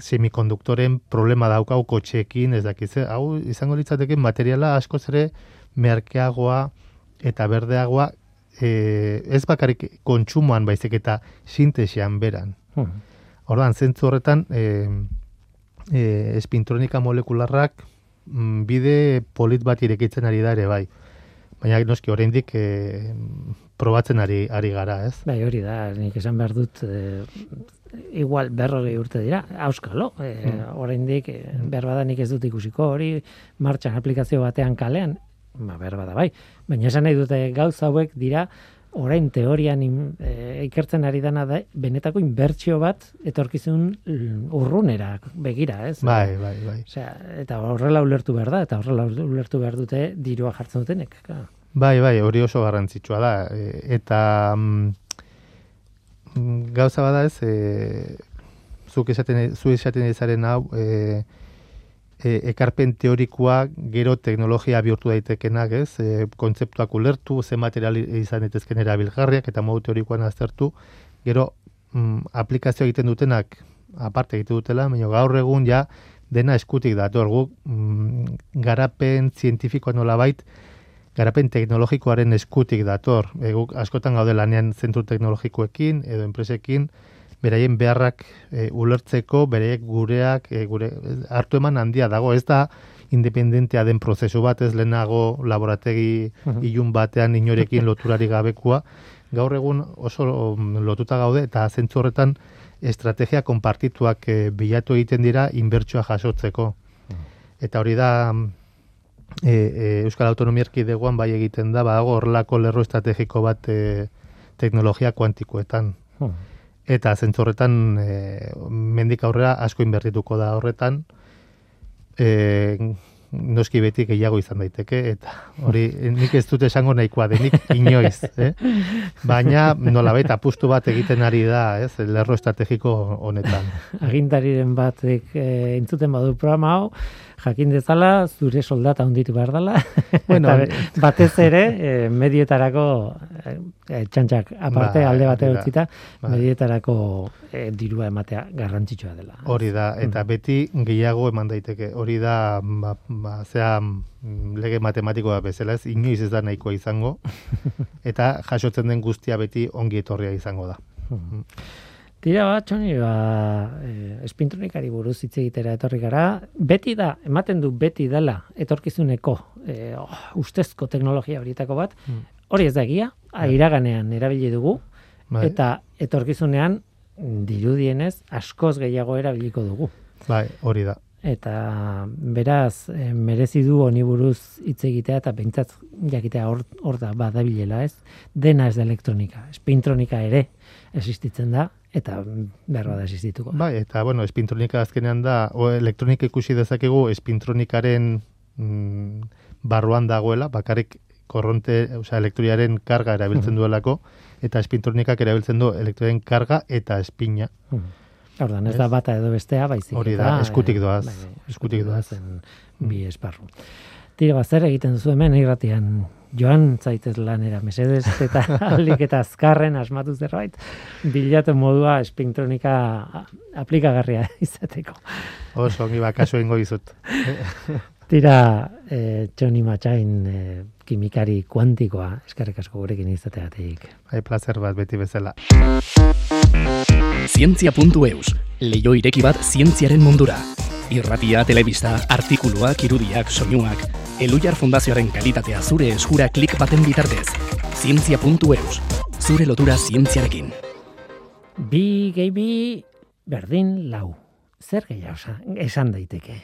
semikonduktoren problema daukau kotxeekin, ez dakiz, hau izango litzateke materiala asko zere merkeagoa eta berdeagoa e, ez bakarrik kontsumoan baizik eta sintesian beran. Mhm. Ordan zentzu horretan e, e, espintronika molekularrak mm, bide polit bat irekitzen ari da ere bai. Baina noski oraindik e, probatzen ari ari gara, ez? Bai, hori da, nik esan behar dut, e, igual berrogei urte dira, auskalo, e, Hmm. oraindik e, behar bada nik ez dut ikusiko hori, martxan aplikazio batean kalean, ba, behar bada bai, baina esan nahi dute gauza hauek dira, orain teorian e, ikertzen ari dana da, benetako inbertsio bat etorkizun urrunera begira, ez? Bai, bai, bai. Osea, eta horrela ulertu behar da, eta horrela ulertu behar dute dirua jartzen dutenek. claro. Bai, bai, hori oso garrantzitsua da. E, eta mm, mm, gauza bada ez, e, zuk esaten, zu esaten ezaren hau, e, e, ekarpen teorikoa gero teknologia bihurtu daitekenak, ez? E, kontzeptuak ulertu, ze material izan daitezken erabilgarriak eta modu teorikoan aztertu, gero mm, aplikazio egiten dutenak aparte egiten dutela, baina gaur egun ja dena eskutik dator guk mm, garapen zientifikoa nolabait garapen teknologikoaren eskutik dator. E, guk askotan gaude lanean zentru teknologikoekin edo enpresekin, beraien beharrak e, ulertzeko, bereiek gureak, e, gure hartu eman handia dago. Ez da independentea den prozesu bat, ez lehenago laborategi Mhm. ilun batean inorekin loturari gabekua. Gaur egun oso mm, lotuta gaude eta zentzu horretan estrategia konpartituak e, bilatu egiten dira inbertsioa jasotzeko. Eta hori da e, e, Euskal Autonomia Erkidegoan bai egiten da, badago horrelako lerro estrategiko bat e, teknologia kuantikoetan. Hmm. Eta zentzu horretan e, mendik aurrera asko inbertituko da horretan. E, noski beti gehiago izan daiteke, eta hori nik ez dut esango nahikoa denik inoiz, eh? baina nolabait apustu bat egiten ari da, ez, lerro estrategiko honetan. Agintariren batek e, entzuten badu programa hau, jakin dezala zure soldata honditu behar dela. Bueno, batez ere, e, medietarako e, txantxak aparte ba, alde batera utzita, ba. medietarako e, dirua ematea garrantzitsua dela. Hori da, eta mm. beti gehiago eman daiteke. Hori da, ba, ba, zea, mm, lege matematikoa bezala ez, inoiz ez da nahikoa izango, eta jasotzen den guztia beti ongi etorria izango da. Mm. Tira bat, txoni, ba, e, espintronikari buruz hitz egitera etorri gara, beti da, ematen du beti dela, etorkizuneko, e, oh, ustezko teknologia horietako bat, hmm. hori ez da egia, bai. iraganean erabili dugu, bai. eta etorkizunean, dirudienez, askoz gehiago erabiliko dugu. Bai, hori da. Eta beraz, e, merezi du honi buruz hitz egitea eta pentsat jakitea hor, hor da badabilela, ez? Dena ez da elektronika. Espintronika ere existitzen da, eta behar bada existituko. Bai, eta bueno, espintronika azkenean da, o elektronika ikusi dezakegu espintronikaren mm, barruan dagoela, bakarrik korronte, osea, elektriaren karga erabiltzen duelako, eta espintronikak erabiltzen du elektriaren karga eta espina. Ordan, ez, da bata edo bestea, baizik. Hori da, eskutik doaz. Bai, bai, eskutik doaz. Bi esparru. Tira, zer egiten zu hemen irratian joan zaitez lanera mesedez eta alik eta azkarren asmatu zerbait bilatu modua espintronika aplikagarria izateko. Oso, ongi bakaso ingo izut. Tira, eh, Txoni Matxain eh, kimikari kuantikoa, eskarrik asko gurekin izateatik. Hai, placer bat beti bezala. Zientzia.eus, leio ireki bat zientziaren mundura. Irratia, telebista, artikuluak, irudiak, soinuak, Elujar Fundazioaren kalitatea zure eskura klik baten bitartez. Zientzia.eus, zure lotura zientziarekin. Bi gehi bi, berdin lau. Zer gehiago esan daiteke.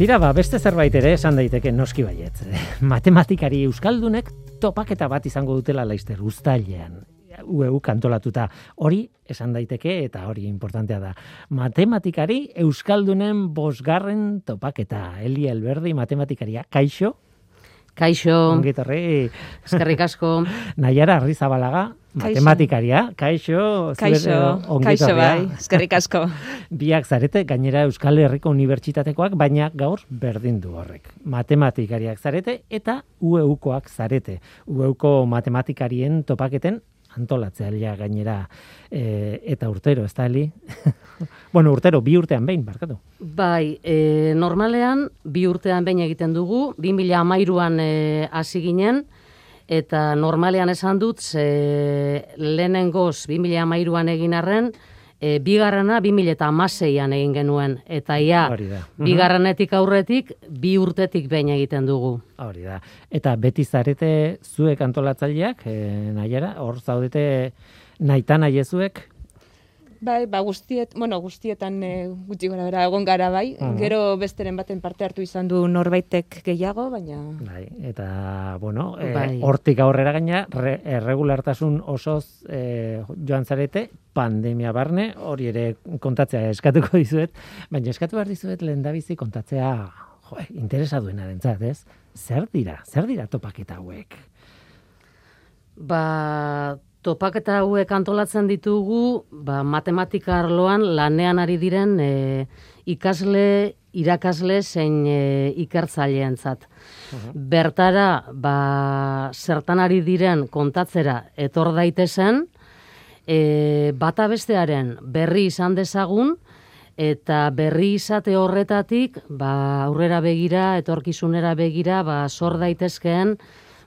Tira, ba, beste zerbait ere esan daiteke noski baiet. Matematikari euskaldunek topaketa bat izango dutela laizter ustailean. UEU kantolatuta hori esan daiteke eta hori importantea da. Matematikari euskaldunen bosgarren topaketa. Eli Alberdi matematikaria. Kaixo? Kaixo. Ongitorri. Eskerrik asko. Naiara Arrizabalaga, matematikaria. Kaixo. Kaixo. Kaixo bai. Eskerrik asko. Biak zarete, gainera Euskal Herriko Unibertsitatekoak, baina gaur berdin du horrek. Matematikariak zarete eta UEUkoak zarete. UEUko matematikarien topaketen antolatzealia gainera e, eta urtero, ez da heli? bueno, urtero, bi urtean behin, barkatu. Bai, e, normalean, bi urtean behin egiten dugu, 2000 amairuan e, hasi ginen, eta normalean esan dut, ze lehenengoz 2000 amairuan egin arren, e, bigarrena 2000 eta amaseian egin genuen, eta ia, mhm. bigarrenetik aurretik, bi urtetik behin egiten dugu. Hori da. Eta beti zarete zuek antolatzaileak, e, nahiara, hor zaudete nahitan aiezuek, Bai, ba, guztiet, bueno, guztietan e, gutxi gora bera egon gara bai. Gero besteren baten parte hartu izan du norbaitek gehiago, baina... Bai, eta, bueno, e, hortik aurrera gaina, erregulartasun osoz e, joan zarete, pandemia barne, hori ere kontatzea eskatuko dizuet, baina eskatu behar dizuet lehen bizi kontatzea, jo, interesa duena dentzat, ez? Zer dira, zer dira topaketa hauek? Ba, topaketa hauek antolatzen ditugu, ba, matematika arloan lanean ari diren e, ikasle, irakasle zein e, ikertzaileentzat. Bertara, ba, zertan ari diren kontatzera etor daitezen, e, bata bestearen berri izan dezagun, eta berri izate horretatik, ba, aurrera begira, etorkizunera begira, ba, sor daitezkeen,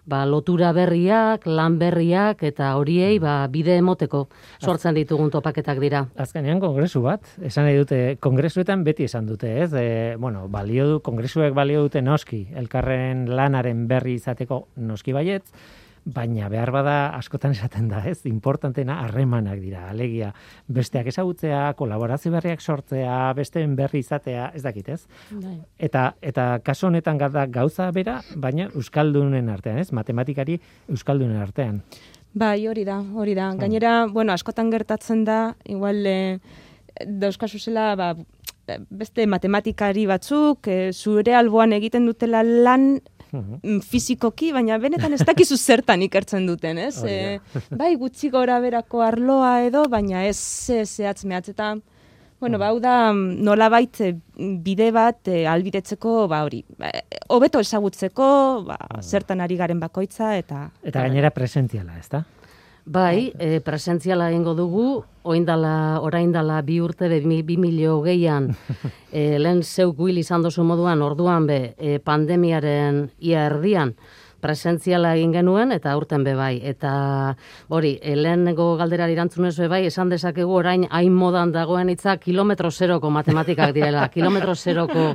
ba, lotura berriak, lan berriak eta horiei ba, bide emoteko sortzen ditugun topaketak dira. Azkenean kongresu bat, esan nahi dute, kongresuetan beti esan dute, ez? E, bueno, balio du, kongresuek balio dute noski, elkarren lanaren berri izateko noski baietz, baina behar bada askotan esaten da, ez? Importantena harremanak dira, alegia besteak ezagutzea, kolaborazio berriak sortzea, besteen berri izatea, ez dakit, ez? Bai. Eta eta kasu honetan gara gauza bera, baina euskaldunen artean, ez? Matematikari euskaldunen artean. Bai, hori da, hori da. Gainera, bueno, askotan gertatzen da, igual e, dauzkazu zela, ba, beste matematikari batzuk, e, zure alboan egiten dutela lan Mhm. mm, fizikoki, baina benetan ez dakizu zertan ikertzen duten, ez? Hori E, bai, gutxi gora berako arloa edo, baina ez ze zehatz mehatz eta Bueno, bau da, mm, nolabait e, bide bat e, albiretzeko, ba hori, ba, hobeto ezagutzeko, ba, zertan ari garen bakoitza, eta... Eta gainera presentziala, ezta? Bai, e, presentziala egingo dugu, oindala, orain dala bi urte be, bi, bi milio geian, e, lehen zeuk guil izan dozu moduan, orduan be, e, pandemiaren ia erdian, presentziala egin genuen, eta aurten be bai. Eta hori, lehenengo galderari erantzunez be bai, esan dezakegu orain hain modan dagoen hitza kilometro zeroko matematikak direla, kilometro zeroko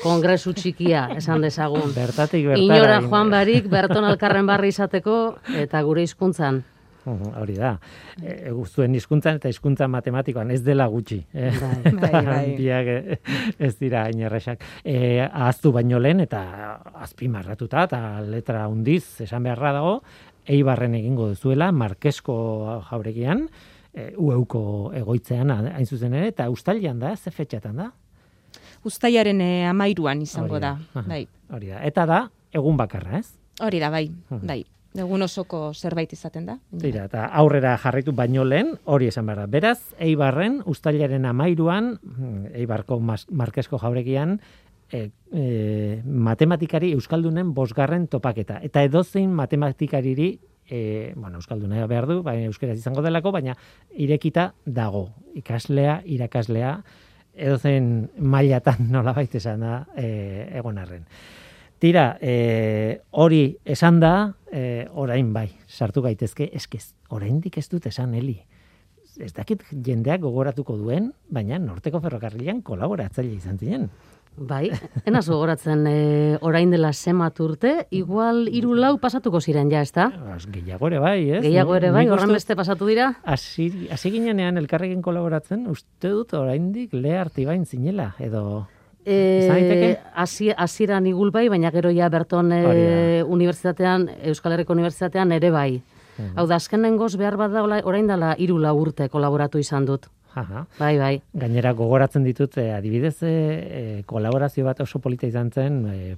kongresu txikia, esan dezagun. Bertatik bertara. Inora joan barik, berton alkarren barri izateko, eta gure hizkuntzan. Mhm, Hori da. E, zuen hizkuntzan eta hizkuntza matematikoan ez dela gutxi. Eh? Bai, bai. Eh, ez dira hain erresak. E, ahaztu baino lehen eta azpimarratuta eta letra hundiz esan beharra dago, eibarren egingo duzuela, Markesko jauregian, e, ueuko egoitzean hain zuzen ere, eta ustalian da, ze fetxatan da? Uztailaren e, amairuan izango Hori da. Aha, Bai. Hori da. Eta da, egun bakarra, ez? Hori da, bai. Bai. Egun osoko zerbait izaten da. Tira, eta aurrera jarraitu baino lehen, hori esan behar da. Beraz, Eibarren, ustailaren amairuan, mm, Eibarko Markesko jauregian, e, e, matematikari Euskaldunen bosgarren topaketa. Eta edozein matematikariri, e, bueno, Euskalduna behar du, baina Euskeraz izango delako, baina irekita dago. Ikaslea, irakaslea, edozein mailatan nolabait esan da e, egon arren. Tira, e, hori esan da, e, orain bai, sartu gaitezke, eskez, oraindik ez dut esan heli. Ez dakit jendeak gogoratuko duen, baina norteko ferrokarrilan kolaboratzaile izan ziren. Bai, enaz gogoratzen e, orain dela semat urte, igual hiru lau pasatuko ziren ja, ezta? Az, Gehiago ere bai, ez? Gehiago ere bai, horren beste pasatu dira? Hasi, ginenean elkarrekin kolaboratzen, uste dut oraindik le artibain zinela, edo... E, hasi hasieran igul bai, baina gero ja Berton e, da. unibertsitatean, Euskal Herriko Unibertsitatean ere bai. Mhm. Hau da, azkenengoz behar bada ola- orain dela hiru lau urte kolaboratu izan dut. Aha. Bai, bai. Gainera gogoratzen ditut, eh, adibidez, eh, kolaborazio bat oso polita izan zen, eh,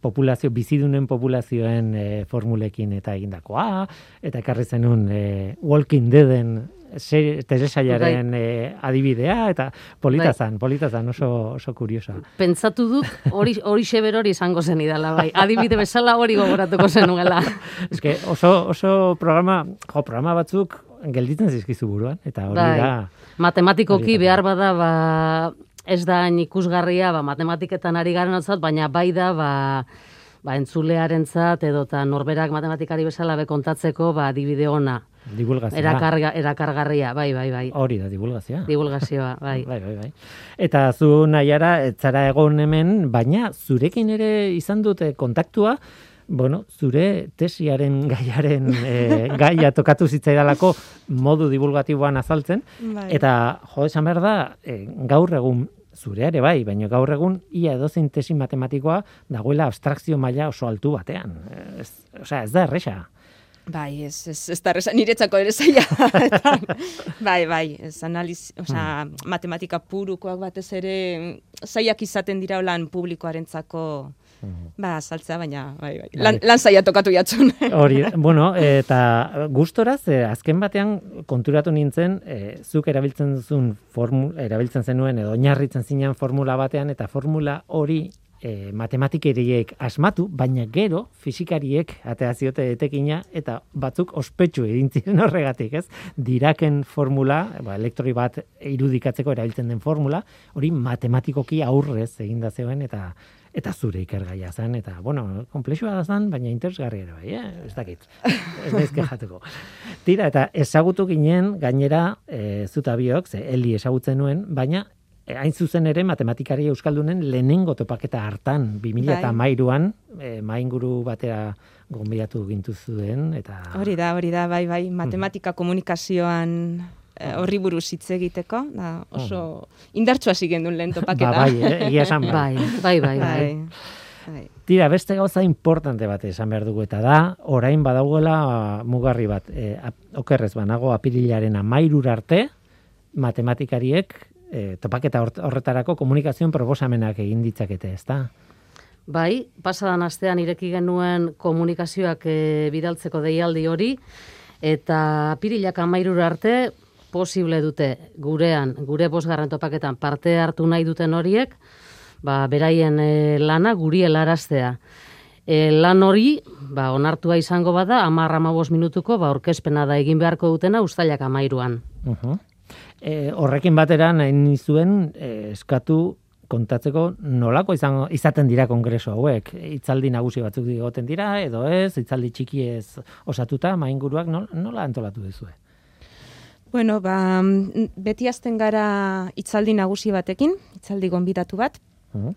populazio, bizidunen populazioen eh, formulekin eta egindakoa, eta ekarri zenun eh, Walking Deaden ser- telesailaren eh, adibidea, eta polita Bai. zan, polita zan, oso, oso kuriosa. Pentsatu dut hori hori xeber hori izango zen idala bai. Adibide bezala hori gogoratuko zenuela. Ez que oso, oso programa, jo, programa batzuk gelditzen zizkizu buruan, eta hori Bai. da... Matematikoki behar bada ba, ez da ikusgarria ba, matematiketan ari garen baina bai da ba, ba, entzulearentzat edo eta norberak matematikari bezala be kontatzeko ba, adibide ona. Divulgazioa. Erakarga, erakargarria, bai, bai, bai. Hori da, divulgazioa. Divulgazioa, bai. Bai, bai, bai. Eta zu nahiara, ez zara egon hemen, baina zurekin ere izan dute kontaktua, bueno, zure tesiaren gaiaren e, gaia tokatu zitzaidalako modu divulgatiboan azaltzen, Bai. eta jo, esan behar da, e, gaur egun zure ere bai, baina gaur egun ia edozein tesi matematikoa dagoela abstrakzio maila oso altu batean. Ez, osea, ez da erresa. Bai, ez, ez, ez da erresa niretzako ere zaila. Bai, bai, ez analiz, osea, matematika purukoak batez ere zailak izaten dira lan publikoarentzako ba, saltzea, baina bai, bai. Lan, lan zaila tokatu jatzun. Hori, bueno, eta gustoraz, azken batean konturatu nintzen, eh, zuk erabiltzen duzun formu, erabiltzen zenuen edo oinarritzen zinen formula batean eta formula hori eh, matematikeriek asmatu, baina gero fisikariek atea ziote etekina eta batzuk ospetsu egin ziren horregatik, ez? Diraken formula, ba, elektroi bat irudikatzeko erabiltzen den formula, hori matematikoki aurrez eginda zegoen eta eta zure ikergaia zen, eta, bueno, komplexua da zen, baina interesgarria ere bai, eh? ez dakit, ez naiz kejatuko. Tira, eta ezagutu ginen, gainera, e, zuta biok, ze Eli ezagutzen nuen, baina e, hain zuzen ere matematikari euskaldunen lehenengo topaketa hartan 2013an e, mainguru batera gonbidatu gintu zuen eta Hori da, hori da, bai, bai, matematika komunikazioan eh, horri buruz hitz egiteko, da oso indartsu hasi gendun lehen topaketa. ba, bai, eh, egia esan bai. Bai, bai, bai, bai. bai. bai. Tira, beste gauza importante bat esan behar dugu eta da, orain badagoela mugarri bat, e, okerrez banago apirilaren amairur arte, matematikariek e, topaketa horretarako komunikazioen proposamenak egin ditzakete, ezta? Bai, pasadan astean ireki genuen komunikazioak e, bidaltzeko deialdi hori, eta pirilak amairura arte posible dute gurean, gure bosgarren topaketan parte hartu nahi duten horiek, ba, beraien e, lana guri helaraztea. E, lan hori, ba, onartua izango bada, amar amabos minutuko, ba, orkespena da egin beharko dutena ustailak amairuan. Uh e, horrekin batera nahi nizuen e, eskatu kontatzeko nolako izango izaten dira kongreso hauek. Hitzaldi nagusi batzuk egoten dira edo ez, hitzaldi txiki ez osatuta, mainguruak nola, nola antolatu duzue? Bueno, ba, mm, beti azten gara hitzaldi nagusi batekin, hitzaldi gonbidatu bat, Mhm.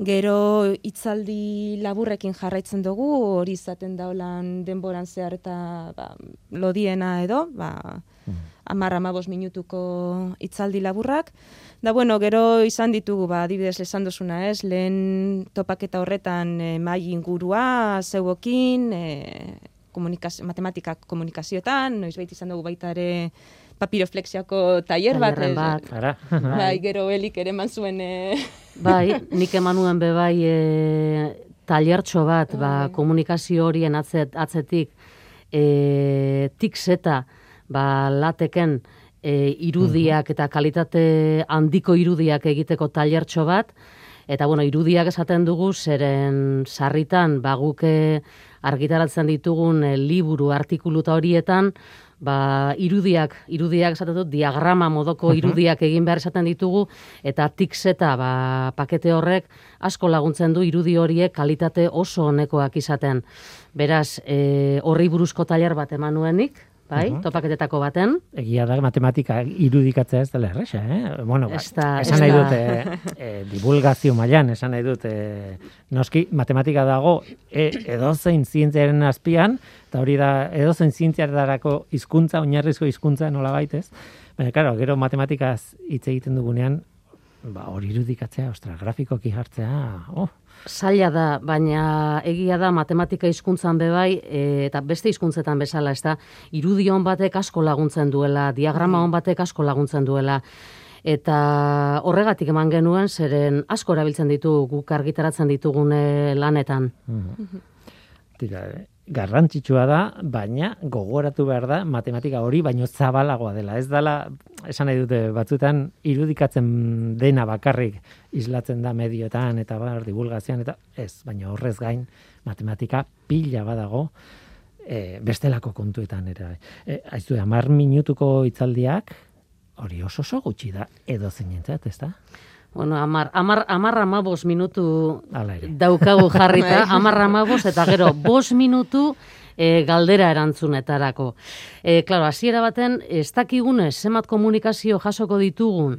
Gero hitzaldi laburrekin jarraitzen dugu, hori izaten daulan denboran zehar eta ba, lodiena edo, ba, amar amabos minutuko hitzaldi laburrak. Da bueno, gero izan ditugu, ba, adibidez esan duzuna ez, lehen topaketa horretan e, mai ingurua, zeuokin, e, komunikazio, matematikak komunikazioetan, noizbait izan dugu baita ere papiroflexiako tailer bat. Bat. Ara, Bai, gero helik ere eman zuen e, Bai, nik emanuen be bai e, tailertxo bat, ba, komunikazio horien atzet, atzetik e, tikseta, ba, lateken e, irudiak eta kalitate handiko irudiak egiteko tailertxo bat, eta bueno, irudiak esaten dugu, zeren sarritan, ba, guk e, argitaratzen ditugun e, liburu, artikulu eta horietan, ba, irudiak, irudiak esaten dut, diagrama modoko irudiak egin behar esaten ditugu, eta tikseta ba, pakete horrek asko laguntzen du irudi horiek kalitate oso honekoak izaten. Beraz, e, horri buruzko tailer bat emanuenik, bai, topaketetako baten, Egia da matematika irudikatzea ez dela erresa, eh? Bueno, ba, Ez da- esan nahi da. dut, eh, eh, divulgazio mailan esan nahi dut, eh, noski matematika dago e, edozein zientziaren azpian, eta hori da edozein zientziardarako hizkuntza, oinarrizko hizkuntza nola baitez. Baina, karo, gero matematikaz hitz egiten dugunean, ba, hori irudikatzea, ostra, grafikoki jartzea, oh, Zaila da, baina egia da matematika hizkuntzan bebai e, eta beste hizkuntzetan bezala, ez da, irudion batek asko laguntzen duela, diagrama on batek asko laguntzen duela. Eta horregatik eman genuen, zeren asko erabiltzen ditu guk argitaratzen ditugune lanetan. Tira, eh, garrantzitsua da, baina gogoratu behar da matematika hori baino zabalagoa dela. Ez dela, esan nahi dute batzutan irudikatzen dena bakarrik islatzen da medioetan eta bar divulgazioan eta ez, baina horrez gain matematika pila badago e, bestelako kontuetan ere. E, aizu, amar minutuko hitzaldiak hori oso oso gutxi da edo zeinentzat, ez da? Bueno, amar, amar, amar amabos minutu daukagu jarrita, Bai. amar amabos, eta gero, bos minutu e, galdera erantzunetarako. E, klaro, hasiera baten, ez dakigunez, zemat komunikazio jasoko ditugun,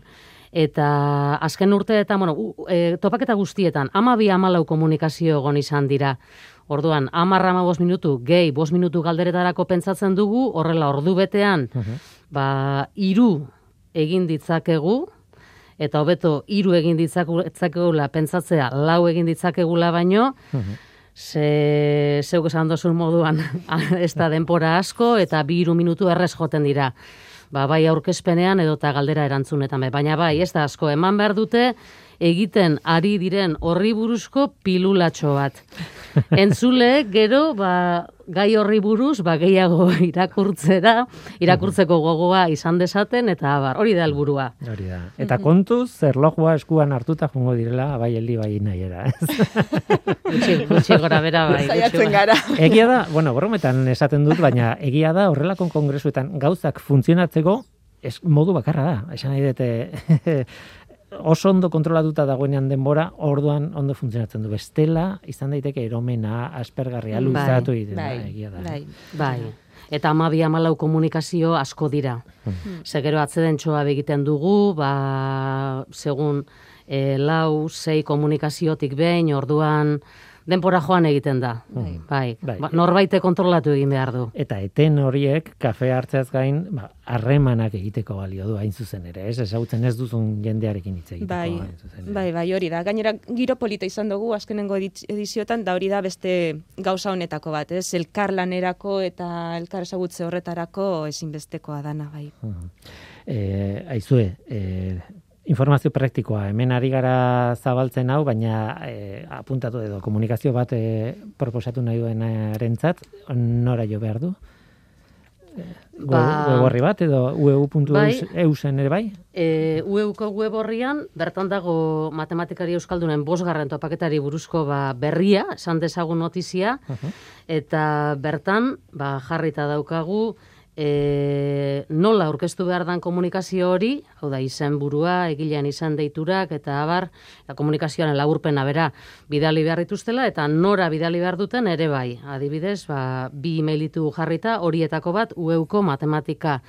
eta azken urteetan, bueno, u- e, topaketa guztietan, ama bi amalau komunikazio egon izan dira. Orduan, amar amabos minutu, gehi, bos minutu galderetarako pentsatzen dugu, horrela ordu betean, ba, iru egin ditzakegu, eta hobeto hiru egin ditzakegula pentsatzea lau egin ditzakegula baino, ze zeuk esan dozun moduan ez da denpora asko eta bi hiru minutu errez joten dira. Ba, bai aurkezpenean edo eta galdera erantzunetan. Baina bai, ez da asko, eman behar dute egiten ari diren horri buruzko pilulatxo bat. Entzule, gero, ba, gai horri buruz, ba, gehiago irakurtzera, irakurtzeko gogoa izan desaten, eta bar, hori da helburua. Hori da. Eta kontuz, zerlojua eskuan hartuta jongo direla, bai heldi bai nahiera. ez? Gutxi, gutxi gora bera bai. gora. gara. egia da, bueno, brometan esaten dut, baina egia da horrelako kongresuetan gauzak funtzionatzeko ez, modu bakarra da. Esan nahi dute oso ondo kontrolatuta dagoenean denbora, orduan ondo funtzionatzen du. Bestela, izan daiteke eromena, aspergarria, Bai, luzatu egiten da, Bai, egia da. bai. Bai. eta amabi amalau komunikazio asko dira. Hmm. Zegero atzeden txoa egiten dugu, ba, segun e, lau, sei komunikaziotik behin, orduan denpora joan egiten da. Bai, Bai. Ba, norbaite kontrolatu egin behar du. Eta eten horiek, kafe hartzeaz gain, ba, harremanak egiteko balio du hain zuzen ere, ez? Ezagutzen ez duzun jendearekin hitz egiteko Bai, hain zuzen ere. bai, bai, hori da. Gainera, giro polita izan dugu azkenengo ediziotan, da hori da beste gauza honetako bat, ez? Elkar lanerako eta elkar ezagutze horretarako ezinbestekoa dana, bai. E, aizue, e, informazio praktikoa, hemen ari gara zabaltzen hau, baina e, apuntatu edo komunikazio bat e, proposatu nahi duenarentzat, nora jo behar du? E, Ba- web horri bat edo Bai. ueu.eusen ere bai? E, UEUko web horrian, bertan dago matematikari euskaldunen bosgarren topaketari buruzko ba, berria, esan dezagun notizia, eta bertan ba, jarrita daukagu e, nola aurkeztu behar dan komunikazio hori, hau da izen burua, egilean izan deiturak, eta abar, eta komunikazioaren laburpena bera bidali behar dituztela, eta nora bidali behar duten ere bai. Adibidez, ba, bi emailitu jarrita, horietako bat UEUko matematika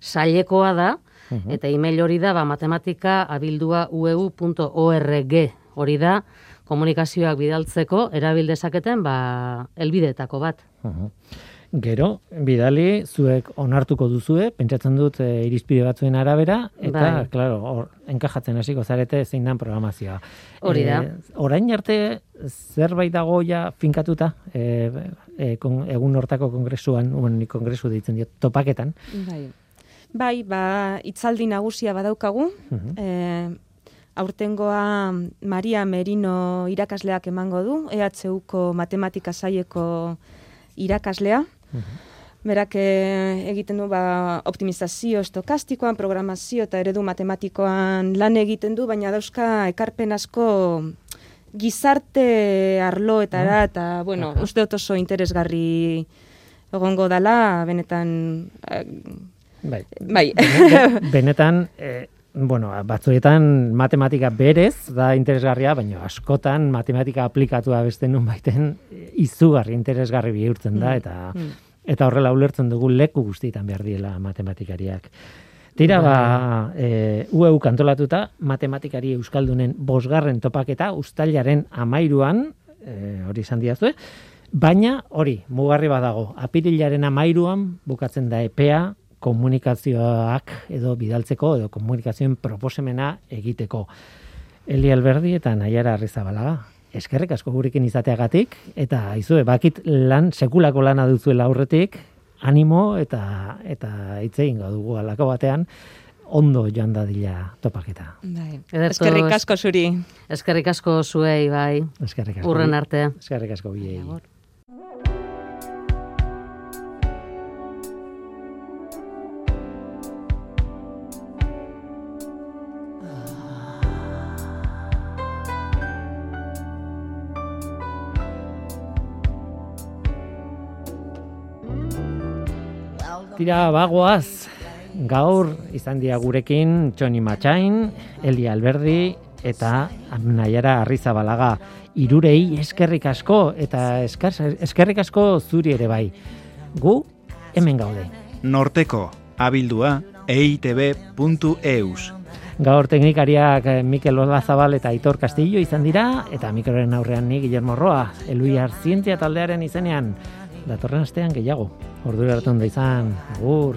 sailekoa da, Eta email hori da, ba, matematika abildua ueu.org hori da, komunikazioak bidaltzeko erabil dezaketen ba, elbideetako bat. Mhm. Gero, bidali, zuek onartuko duzue, pentsatzen dut e, irizpide batzuen arabera, eta, Bai. claro, hor, enkajatzen hasiko zarete zein dan programazioa. Hori da. E, orain arte, zerbait dago ja finkatuta, e, e, kon, egun hortako kongresuan, uen kongresu deitzen diot, topaketan, Bai. Bai, ba, itzaldi nagusia badaukagu. Mhm. E, aurtengoa Maria Merino irakasleak emango du, EHUko matematika saieko irakaslea. Berak eh, egiten du ba, optimizazio estokastikoan, programazio eta eredu matematikoan lan egiten du, baina dauzka ekarpen asko gizarte arloetara, eta, bueno, uste dut oso interesgarri egongo dala, benetan, eh, bai, bai. Bene- benetan, e, bueno, batzuetan matematika berez da interesgarria, baina askotan matematika aplikatua beste nun baiten izugarri interesgarri bihurtzen da, eta Mm. eta horrela ulertzen dugu leku guztietan behar diela matematikariak. Tira ba, e, UEU kantolatuta, matematikari euskaldunen bosgarren topaketa, ustailaren amairuan, e, hori izan diazue, baina hori, mugarri badago, apirilaren amairuan bukatzen da epea, komunikazioak edo bidaltzeko edo komunikazioen proposemena egiteko. Eli Alberdi eta Naiara Arrizabalaga. Eskerrik asko gurekin izateagatik eta aizue bakit lan sekulako lana duzuela aurretik, animo eta eta hitz egingo dugu alako batean ondo joan dadila topaketa. Bai. Eskerrik es- asko zuri. Eskerrik asko zuei, bai, Eskerrik asko. urren arte. Eskerrik asko biei. Tira bagoaz, gaur izan dira gurekin Txoni Matxain, Eli Alberdi eta Naiara Arrizabalaga. Irurei eskerrik asko eta eskar- eskerrik asko zuri ere bai. Gu hemen gaude. Norteko, abildua, eitb.eus. Gaur teknikariak eh, Mikel Olazabal eta Aitor Castillo izan dira, eta mikroren aurrean ni Guillermo Roa, Eluiar Zientzia taldearen izenean, datorren astean gehiago. Ordura arte ondo izan, agur.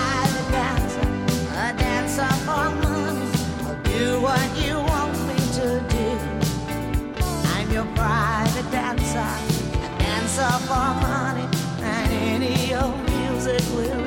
of harmony and any old music will